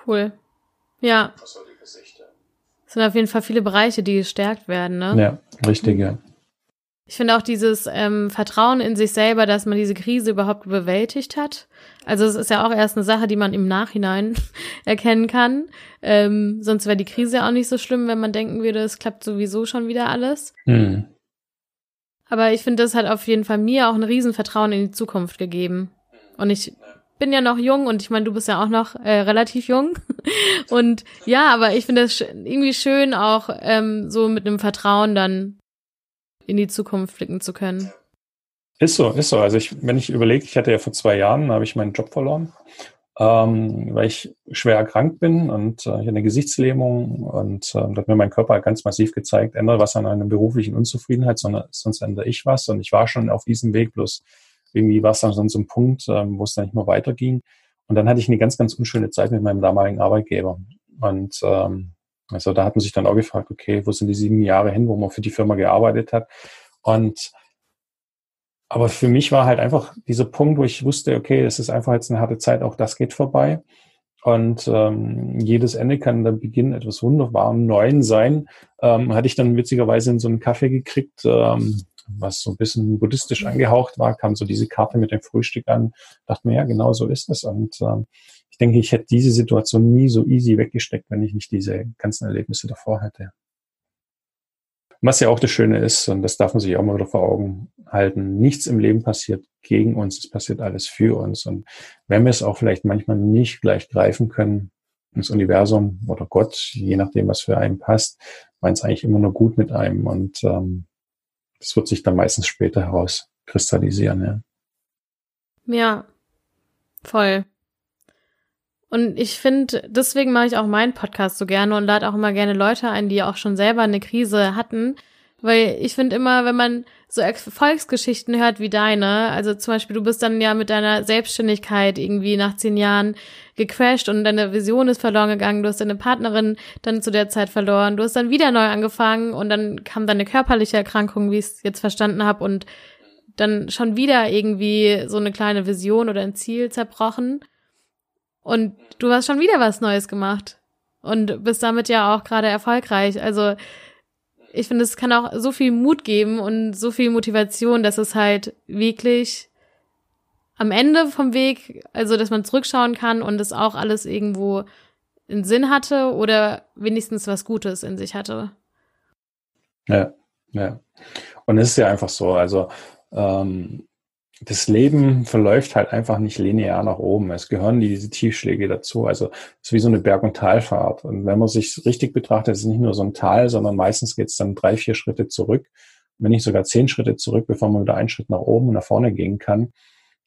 Cool. Ja. Es sind auf jeden Fall viele Bereiche, die gestärkt werden, ne? Ja, richtig, ja. Ich finde auch dieses ähm, Vertrauen in sich selber, dass man diese Krise überhaupt bewältigt hat. Also es ist ja auch erst eine Sache, die man im Nachhinein [laughs] erkennen kann. Ähm, sonst wäre die Krise ja auch nicht so schlimm, wenn man denken würde, es klappt sowieso schon wieder alles. Mhm. Aber ich finde, das hat auf jeden Fall mir auch ein Riesenvertrauen in die Zukunft gegeben. Und ich bin ja noch jung und ich meine, du bist ja auch noch äh, relativ jung. [laughs] und ja, aber ich finde es irgendwie schön, auch ähm, so mit einem Vertrauen dann in die Zukunft blicken zu können. Ist so, ist so. Also ich, wenn ich überlege, ich hatte ja vor zwei Jahren, habe ich meinen Job verloren, ähm, weil ich schwer erkrankt bin und äh, ich eine Gesichtslähmung und äh, hat mir mein Körper ganz massiv gezeigt, ändere was an einer beruflichen Unzufriedenheit, sondern sonst ändere ich was. Und ich war schon auf diesem Weg, bloß irgendwie war es dann so ein Punkt, ähm, wo es dann nicht mehr weiterging. Und dann hatte ich eine ganz, ganz unschöne Zeit mit meinem damaligen Arbeitgeber. Und ähm, also da hat man sich dann auch gefragt, okay, wo sind die sieben Jahre hin, wo man für die Firma gearbeitet hat? Und aber für mich war halt einfach dieser Punkt, wo ich wusste, okay, es ist einfach jetzt eine harte Zeit, auch das geht vorbei. Und ähm, jedes Ende kann der Beginn etwas Wunderbarem Neuen sein. Ähm, hatte ich dann witzigerweise in so einen Kaffee gekriegt, ähm, was so ein bisschen buddhistisch angehaucht war, kam so diese Karte mit dem Frühstück an, dachte mir, ja, genau so ist es. Und ähm, ich denke, ich hätte diese Situation nie so easy weggesteckt, wenn ich nicht diese ganzen Erlebnisse davor hätte. Was ja auch das Schöne ist, und das darf man sich auch mal wieder vor Augen halten, nichts im Leben passiert gegen uns, es passiert alles für uns. Und wenn wir es auch vielleicht manchmal nicht gleich greifen können, das Universum oder Gott, je nachdem, was für einen passt, meint es eigentlich immer nur gut mit einem. Und ähm, das wird sich dann meistens später herauskristallisieren. Ja, ja voll. Und ich finde, deswegen mache ich auch meinen Podcast so gerne und lade auch immer gerne Leute ein, die auch schon selber eine Krise hatten. Weil ich finde immer, wenn man so Erfolgsgeschichten hört wie deine, also zum Beispiel, du bist dann ja mit deiner Selbstständigkeit irgendwie nach zehn Jahren gecrashed und deine Vision ist verloren gegangen, du hast deine Partnerin dann zu der Zeit verloren, du hast dann wieder neu angefangen und dann kam deine körperliche Erkrankung, wie ich es jetzt verstanden habe, und dann schon wieder irgendwie so eine kleine Vision oder ein Ziel zerbrochen. Und du hast schon wieder was Neues gemacht. Und bist damit ja auch gerade erfolgreich. Also ich finde, es kann auch so viel Mut geben und so viel Motivation, dass es halt wirklich am Ende vom Weg, also dass man zurückschauen kann und es auch alles irgendwo einen Sinn hatte oder wenigstens was Gutes in sich hatte. Ja, ja. Und es ist ja einfach so, also ähm, das Leben verläuft halt einfach nicht linear nach oben. Es gehören diese Tiefschläge dazu. Also es ist wie so eine Berg- und Talfahrt. Und wenn man sich richtig betrachtet, ist es nicht nur so ein Tal, sondern meistens geht es dann drei, vier Schritte zurück, wenn nicht sogar zehn Schritte zurück, bevor man wieder einen Schritt nach oben und nach vorne gehen kann.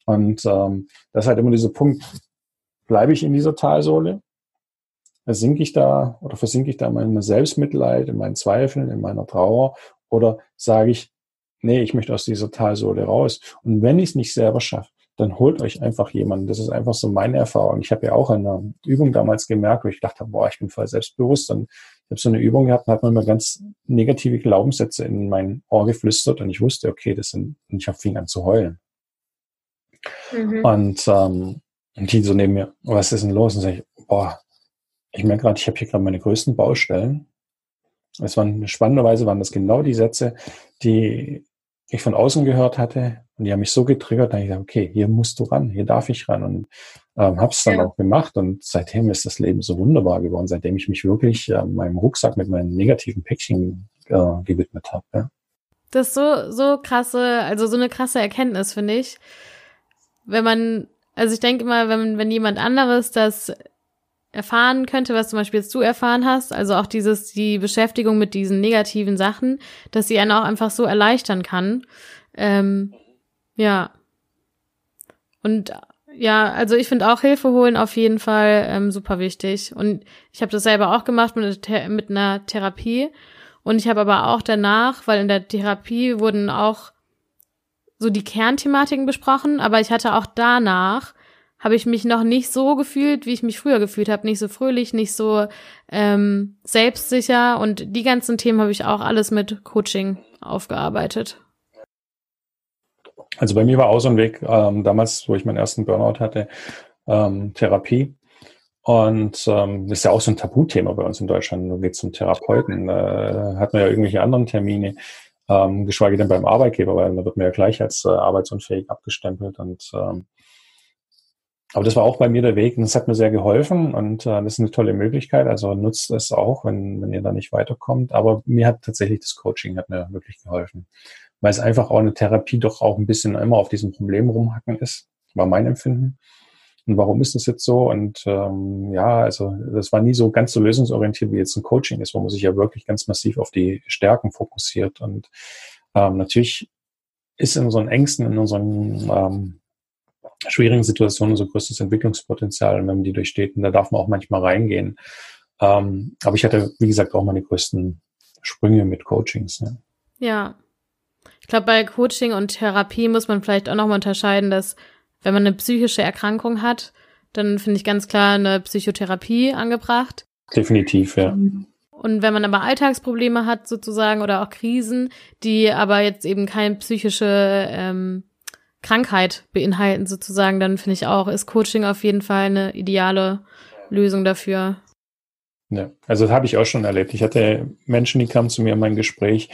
Und ähm, das ist halt immer dieser Punkt, bleibe ich in dieser Talsohle? Versinke ich da oder versinke ich da in meinem Selbstmitleid, in meinen Zweifeln, in meiner Trauer? Oder sage ich, nee, ich möchte aus dieser Talsohle raus. Und wenn ich es nicht selber schaffe, dann holt euch einfach jemanden. Das ist einfach so meine Erfahrung. Ich habe ja auch in einer Übung damals gemerkt, wo ich dachte, boah, ich bin voll selbstbewusst. Und ich habe so eine Übung gehabt, da hat man immer ganz negative Glaubenssätze in mein Ohr geflüstert und ich wusste, okay, das sind, und ich fing an zu heulen. Mhm. Und, ähm, und die so neben mir, was ist denn los? Und sage ich, boah, ich merke gerade, ich habe hier gerade meine größten Baustellen. Es waren spannenderweise waren das genau die Sätze, die ich von außen gehört hatte und die haben mich so getriggert, da ich gesagt, okay, hier musst du ran, hier darf ich ran und ähm, habe es dann ja. auch gemacht und seitdem ist das Leben so wunderbar geworden, seitdem ich mich wirklich äh, meinem Rucksack mit meinen negativen Päckchen äh, gewidmet habe. Ja. Das ist so so krasse, also so eine krasse Erkenntnis finde ich, wenn man, also ich denke immer, wenn wenn jemand anderes das erfahren könnte, was zum Beispiel jetzt du erfahren hast, also auch dieses, die Beschäftigung mit diesen negativen Sachen, dass sie einen auch einfach so erleichtern kann. Ähm, ja. Und ja, also ich finde auch Hilfe holen auf jeden Fall ähm, super wichtig. Und ich habe das selber auch gemacht mit, mit einer Therapie. Und ich habe aber auch danach, weil in der Therapie wurden auch so die Kernthematiken besprochen, aber ich hatte auch danach habe ich mich noch nicht so gefühlt, wie ich mich früher gefühlt habe. Nicht so fröhlich, nicht so ähm, selbstsicher. Und die ganzen Themen habe ich auch alles mit Coaching aufgearbeitet. Also bei mir war auch so ein Weg, ähm, damals, wo ich meinen ersten Burnout hatte, ähm, Therapie. Und ähm, das ist ja auch so ein Tabuthema bei uns in Deutschland. Du gehst zum Therapeuten, äh, hat man ja irgendwelche anderen Termine, ähm, geschweige denn beim Arbeitgeber, weil da wird man ja gleich als äh, arbeitsunfähig abgestempelt. Und ähm, aber das war auch bei mir der Weg und das hat mir sehr geholfen und äh, das ist eine tolle Möglichkeit. Also nutzt es auch, wenn, wenn ihr da nicht weiterkommt. Aber mir hat tatsächlich das Coaching hat mir wirklich geholfen, weil es einfach auch eine Therapie doch auch ein bisschen immer auf diesem Problem rumhacken ist, war mein Empfinden. und warum ist das jetzt so? Und ähm, ja, also das war nie so ganz so lösungsorientiert, wie jetzt ein Coaching ist, wo man sich ja wirklich ganz massiv auf die Stärken fokussiert. Und ähm, natürlich ist in unseren Ängsten, in unseren ähm, schwierigen Situationen unser größtes Entwicklungspotenzial, wenn man die durchsteht. Und da darf man auch manchmal reingehen. Ähm, aber ich hatte, wie gesagt, auch meine größten Sprünge mit Coachings. Ne? Ja. Ich glaube, bei Coaching und Therapie muss man vielleicht auch nochmal unterscheiden, dass wenn man eine psychische Erkrankung hat, dann finde ich ganz klar eine Psychotherapie angebracht. Definitiv, ja. Und wenn man aber Alltagsprobleme hat sozusagen oder auch Krisen, die aber jetzt eben keine psychische ähm, Krankheit beinhalten sozusagen, dann finde ich auch, ist Coaching auf jeden Fall eine ideale Lösung dafür. Ja, also das habe ich auch schon erlebt. Ich hatte Menschen, die kamen zu mir in mein Gespräch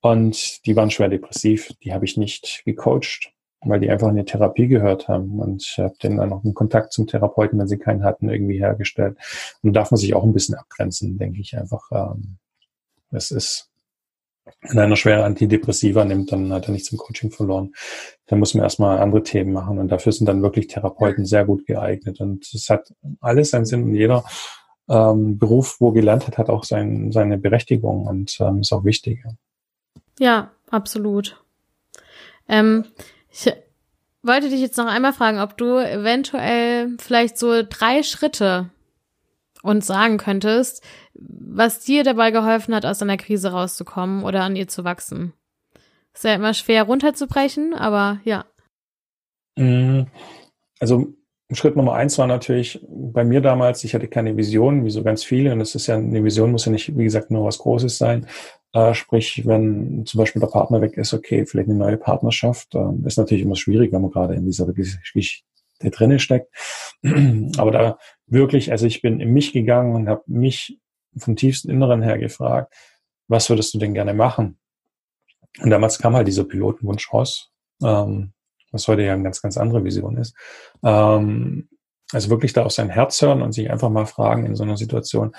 und die waren schwer depressiv. Die habe ich nicht gecoacht, weil die einfach in die Therapie gehört haben. Und ich habe denen dann noch einen Kontakt zum Therapeuten, wenn sie keinen hatten, irgendwie hergestellt. Und da darf man sich auch ein bisschen abgrenzen, denke ich einfach. Ähm, es ist, wenn einer schwere Antidepressiva nimmt, dann hat er nichts im Coaching verloren. Dann muss man erstmal andere Themen machen. Und dafür sind dann wirklich Therapeuten sehr gut geeignet. Und es hat alles seinen Sinn und jeder ähm, Beruf, wo gelernt hat, hat auch sein, seine Berechtigung und ähm, ist auch wichtig. Ja, absolut. Ähm, ich wollte dich jetzt noch einmal fragen, ob du eventuell vielleicht so drei Schritte uns sagen könntest, was dir dabei geholfen hat, aus einer Krise rauszukommen oder an ihr zu wachsen. Ist ja immer schwer runterzubrechen, aber ja. Mm, also Schritt Nummer eins war natürlich bei mir damals, ich hatte keine Vision, wie so ganz viele. Und das ist ja, eine Vision muss ja nicht, wie gesagt, nur was Großes sein. Äh, sprich, wenn zum Beispiel der Partner weg ist, okay, vielleicht eine neue Partnerschaft, äh, ist natürlich immer schwierig, wenn man gerade in dieser Geschichte drinnen steckt. [clears throat] Aber da wirklich, also ich bin in mich gegangen und habe mich vom tiefsten Inneren her gefragt, was würdest du denn gerne machen? Und damals kam halt dieser Pilotenwunsch raus. Ähm, was heute ja eine ganz, ganz andere Vision ist. Ähm, also wirklich da auf sein Herz hören und sich einfach mal fragen in so einer Situation,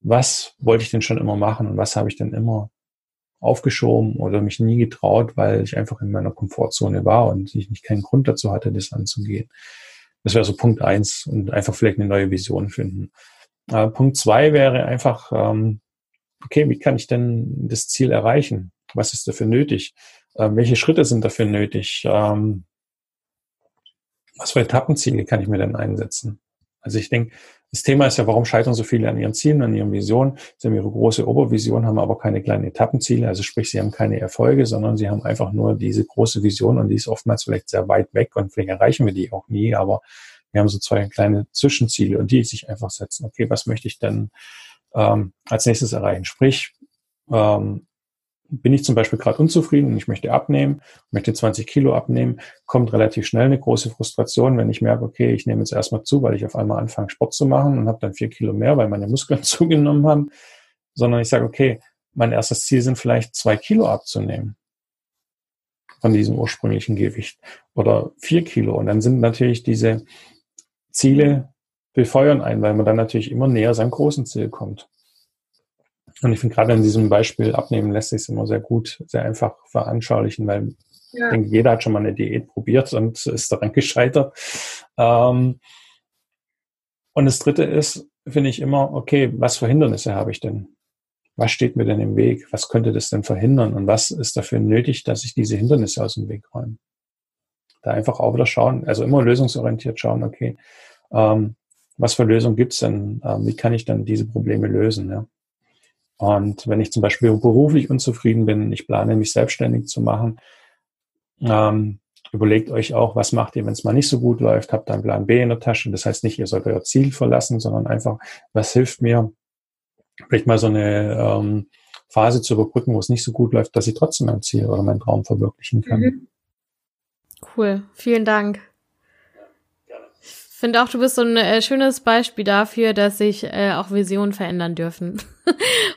was wollte ich denn schon immer machen und was habe ich denn immer aufgeschoben oder mich nie getraut, weil ich einfach in meiner Komfortzone war und ich nicht keinen Grund dazu hatte, das anzugehen. Das wäre so Punkt eins und einfach vielleicht eine neue Vision finden. Äh, Punkt zwei wäre einfach, ähm, okay, wie kann ich denn das Ziel erreichen? Was ist dafür nötig? Ähm, welche Schritte sind dafür nötig? Ähm, was für Etappenziele kann ich mir denn einsetzen? Also ich denke, das Thema ist ja, warum scheitern so viele an ihren Zielen, an ihren Visionen? Sie haben ihre große Obervision, haben aber keine kleinen Etappenziele. Also sprich, sie haben keine Erfolge, sondern sie haben einfach nur diese große Vision und die ist oftmals vielleicht sehr weit weg und vielleicht erreichen wir die auch nie, aber wir haben so zwei kleine Zwischenziele und die sich einfach setzen. Okay, was möchte ich denn ähm, als nächstes erreichen? Sprich, ähm, bin ich zum Beispiel gerade unzufrieden und ich möchte abnehmen, möchte 20 Kilo abnehmen, kommt relativ schnell eine große Frustration, wenn ich merke, okay, ich nehme jetzt erstmal zu, weil ich auf einmal anfange, Sport zu machen und habe dann vier Kilo mehr, weil meine Muskeln [laughs] zugenommen haben, sondern ich sage, okay, mein erstes Ziel sind vielleicht zwei Kilo abzunehmen von diesem ursprünglichen Gewicht oder vier Kilo. Und dann sind natürlich diese Ziele befeuern ein, weil man dann natürlich immer näher seinem großen Ziel kommt. Und ich finde gerade in diesem Beispiel abnehmen lässt sich es immer sehr gut, sehr einfach veranschaulichen, weil ja. ich denke, jeder hat schon mal eine Diät probiert und [laughs] ist daran gescheitert. Ähm, und das dritte ist, finde ich immer, okay, was für Hindernisse habe ich denn? Was steht mir denn im Weg? Was könnte das denn verhindern? Und was ist dafür nötig, dass ich diese Hindernisse aus dem Weg räume? Da einfach auch wieder schauen, also immer lösungsorientiert schauen, okay, ähm, was für Lösungen gibt's denn? Ähm, wie kann ich dann diese Probleme lösen? Ja? Und wenn ich zum Beispiel beruflich unzufrieden bin, ich plane, mich selbstständig zu machen, ähm, überlegt euch auch, was macht ihr, wenn es mal nicht so gut läuft, habt einen Plan B in der Tasche. Das heißt nicht, ihr sollt euer Ziel verlassen, sondern einfach, was hilft mir, vielleicht mal so eine ähm, Phase zu überbrücken, wo es nicht so gut läuft, dass ich trotzdem mein Ziel oder meinen Traum verwirklichen kann. Mhm. Cool, vielen Dank finde auch, du bist so ein äh, schönes Beispiel dafür, dass sich äh, auch Visionen verändern dürfen. [laughs]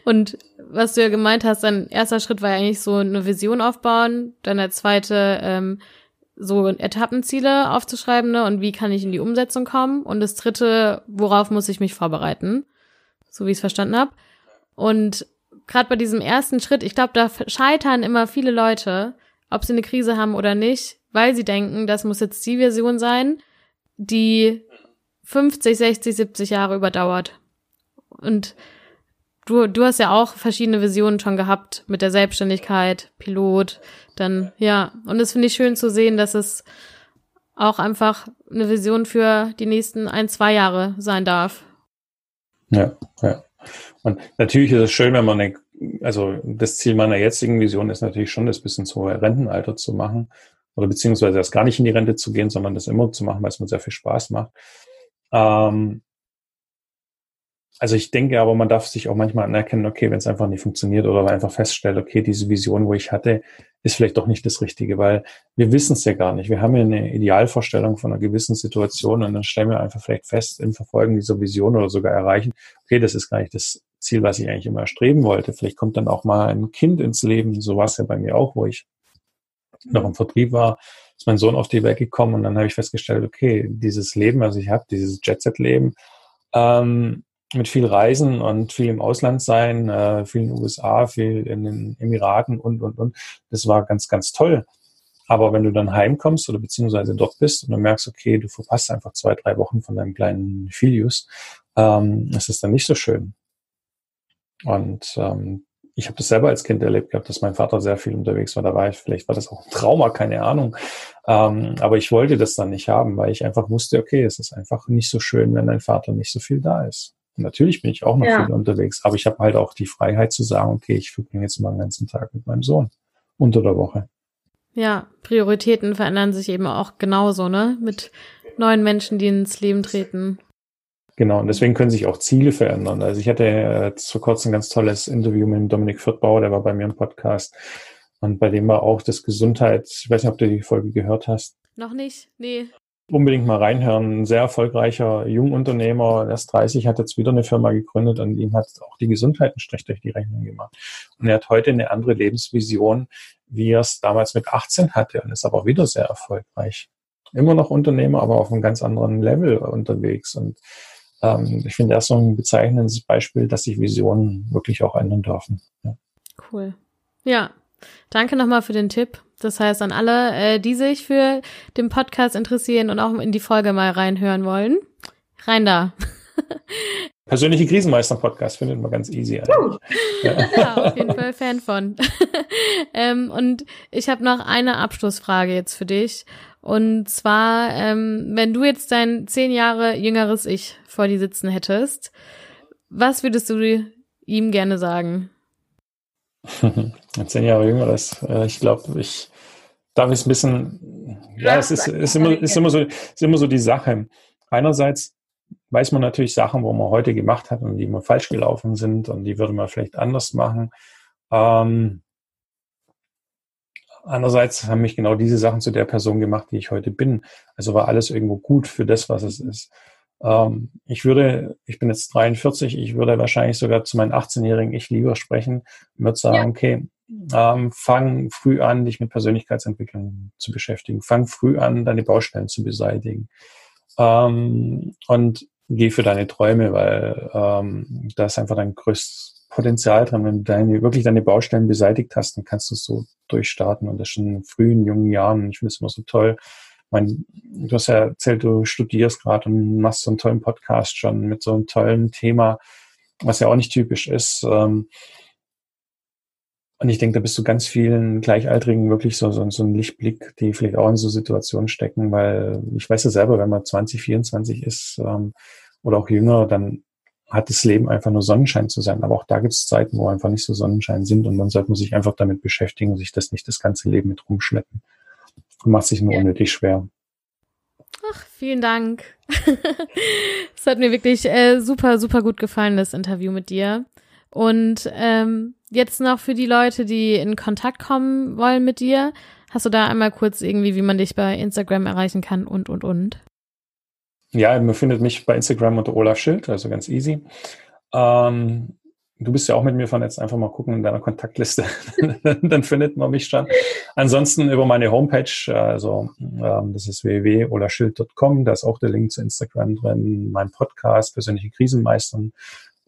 und was du ja gemeint hast, dein erster Schritt war ja eigentlich so eine Vision aufbauen, dann der zweite ähm, so Etappenziele aufzuschreiben ne? und wie kann ich in die Umsetzung kommen und das dritte, worauf muss ich mich vorbereiten, so wie ich es verstanden habe. Und gerade bei diesem ersten Schritt, ich glaube, da scheitern immer viele Leute, ob sie eine Krise haben oder nicht, weil sie denken, das muss jetzt die Vision sein die 50, 60, 70 Jahre überdauert. Und du, du hast ja auch verschiedene Visionen schon gehabt mit der Selbstständigkeit, Pilot, dann, ja. Und das finde ich schön zu sehen, dass es auch einfach eine Vision für die nächsten ein, zwei Jahre sein darf. Ja, ja. Und natürlich ist es schön, wenn man eine, also das Ziel meiner jetzigen Vision ist natürlich schon, das bis ins hohe Rentenalter zu machen oder beziehungsweise erst gar nicht in die Rente zu gehen, sondern das immer zu machen, weil es mir sehr viel Spaß macht. Ähm, also ich denke aber, man darf sich auch manchmal anerkennen, okay, wenn es einfach nicht funktioniert oder einfach feststellt, okay, diese Vision, wo ich hatte, ist vielleicht doch nicht das Richtige, weil wir wissen es ja gar nicht. Wir haben ja eine Idealvorstellung von einer gewissen Situation und dann stellen wir einfach vielleicht fest im Verfolgen dieser Vision oder sogar erreichen, okay, das ist gar nicht das Ziel, was ich eigentlich immer erstreben wollte. Vielleicht kommt dann auch mal ein Kind ins Leben. So war es ja bei mir auch, wo ich noch im Vertrieb war, ist mein Sohn auf die Welt gekommen und dann habe ich festgestellt, okay, dieses Leben, was ich habe, dieses Jet-Set-Leben, ähm, mit viel Reisen und viel im Ausland sein, äh, viel in den USA, viel in den Emiraten und, und, und. Das war ganz, ganz toll. Aber wenn du dann heimkommst oder beziehungsweise dort bist und du merkst, okay, du verpasst einfach zwei, drei Wochen von deinem kleinen Filius, ähm, das ist dann nicht so schön. Und ähm, ich habe das selber als Kind erlebt gehabt, dass mein Vater sehr viel unterwegs war. Da war ich, vielleicht war das auch ein Trauma, keine Ahnung. Ähm, aber ich wollte das dann nicht haben, weil ich einfach wusste, okay, es ist einfach nicht so schön, wenn dein Vater nicht so viel da ist. Natürlich bin ich auch noch ja. viel unterwegs, aber ich habe halt auch die Freiheit zu sagen, okay, ich verbringe jetzt mal den ganzen Tag mit meinem Sohn unter der Woche. Ja, Prioritäten verändern sich eben auch genauso, ne? Mit neuen Menschen, die ins Leben treten. Genau, und deswegen können sich auch Ziele verändern. Also ich hatte äh, vor kurzem ein ganz tolles Interview mit Dominik Fürthbauer, der war bei mir im Podcast. Und bei dem war auch das Gesundheit, ich weiß nicht, ob du die Folge gehört hast. Noch nicht, nee unbedingt mal reinhören. Ein sehr erfolgreicher Jungunternehmer, erst 30, hat jetzt wieder eine Firma gegründet und ihm hat auch die Gesundheit einen Strich durch die Rechnung gemacht. Und er hat heute eine andere Lebensvision, wie er es damals mit 18 hatte und ist aber wieder sehr erfolgreich. Immer noch Unternehmer, aber auf einem ganz anderen Level unterwegs. Und ähm, ich finde, er ist so ein bezeichnendes Beispiel, dass sich Visionen wirklich auch ändern dürfen. Ja. Cool. Ja, danke nochmal für den Tipp. Das heißt, an alle, äh, die sich für den Podcast interessieren und auch in die Folge mal reinhören wollen, rein da. [laughs] Persönliche Krisenmeister-Podcast findet man ganz easy. Eigentlich. Ja. [laughs] ja, auf jeden Fall Fan von. [laughs] ähm, und ich habe noch eine Abschlussfrage jetzt für dich. Und zwar, ähm, wenn du jetzt dein zehn Jahre jüngeres Ich vor dir sitzen hättest, was würdest du ihm gerne sagen? [laughs] Zehn Jahre jüngeres. Äh, ich glaube, ich darf es ein bisschen, ja, es ist, ist, immer, ist, immer so, ist immer so die Sache. Einerseits weiß man natürlich Sachen, wo man heute gemacht hat und die immer falsch gelaufen sind und die würde man vielleicht anders machen. Ähm, andererseits haben mich genau diese Sachen zu der Person gemacht, die ich heute bin. Also war alles irgendwo gut für das, was es ist. Ähm, ich würde, ich bin jetzt 43, ich würde wahrscheinlich sogar zu meinen 18-jährigen Ich lieber sprechen und würde sagen, ja. okay, ähm, fang früh an, dich mit Persönlichkeitsentwicklung zu beschäftigen. Fang früh an, deine Baustellen zu beseitigen. Ähm, und geh für deine Träume, weil ähm, da ist einfach dein größtes Potenzial drin. Wenn du deine, wirklich deine Baustellen beseitigt hast, dann kannst du so durchstarten und das schon in frühen, jungen Jahren. Ich finde es immer so toll. Ich meine, du hast ja erzählt, du studierst gerade und machst so einen tollen Podcast schon mit so einem tollen Thema, was ja auch nicht typisch ist. Ähm, und ich denke, da bist du ganz vielen Gleichaltrigen wirklich so, so, so ein Lichtblick, die vielleicht auch in so Situationen stecken, weil ich weiß ja selber, wenn man 20, 24 ist ähm, oder auch jünger, dann hat das Leben einfach nur Sonnenschein zu sein. Aber auch da gibt es Zeiten, wo einfach nicht so Sonnenschein sind und dann sollte man sich einfach damit beschäftigen und sich das nicht das ganze Leben mit rumschleppen. Und macht sich nur unnötig schwer. Ach, vielen Dank. [laughs] Es hat mir wirklich äh, super, super gut gefallen, das Interview mit dir. Und ähm, jetzt noch für die Leute, die in Kontakt kommen wollen mit dir, hast du da einmal kurz irgendwie, wie man dich bei Instagram erreichen kann und, und, und? Ja, man findet mich bei Instagram unter Olaf Schild, also ganz easy. Ähm, du bist ja auch mit mir vernetzt, einfach mal gucken in deiner Kontaktliste, [laughs] dann findet man mich schon. Ansonsten über meine Homepage, also ähm, das ist www.olafschild.com, da ist auch der Link zu Instagram drin, mein Podcast, persönliche Krisenmeistern,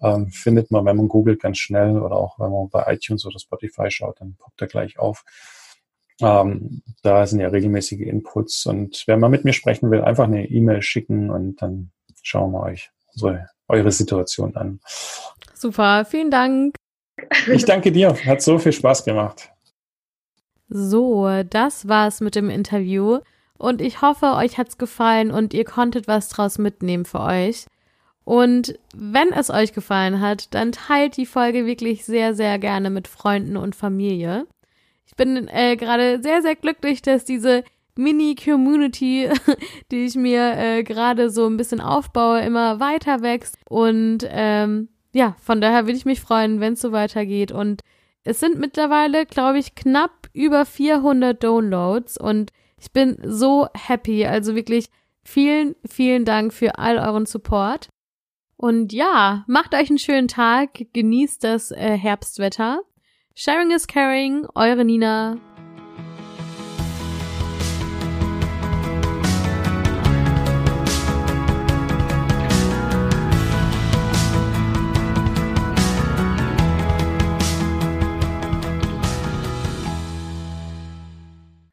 ähm, findet man, wenn man googelt, ganz schnell oder auch wenn man bei iTunes oder Spotify schaut, dann poppt er gleich auf. Ähm, da sind ja regelmäßige Inputs und wer mal mit mir sprechen will, einfach eine E-Mail schicken und dann schauen wir euch unsere, eure Situation an. Super, vielen Dank. Ich danke dir, hat so viel Spaß gemacht. So, das war's mit dem Interview und ich hoffe, euch hat's gefallen und ihr konntet was draus mitnehmen für euch. Und wenn es euch gefallen hat, dann teilt die Folge wirklich sehr, sehr gerne mit Freunden und Familie. Ich bin äh, gerade sehr, sehr glücklich, dass diese Mini-Community, [laughs] die ich mir äh, gerade so ein bisschen aufbaue, immer weiter wächst. Und ähm, ja, von daher würde ich mich freuen, wenn es so weitergeht. Und es sind mittlerweile, glaube ich, knapp über 400 Downloads und ich bin so happy. Also wirklich vielen, vielen Dank für all euren Support. Und ja, macht euch einen schönen Tag, genießt das äh, Herbstwetter. Sharing is caring, eure Nina.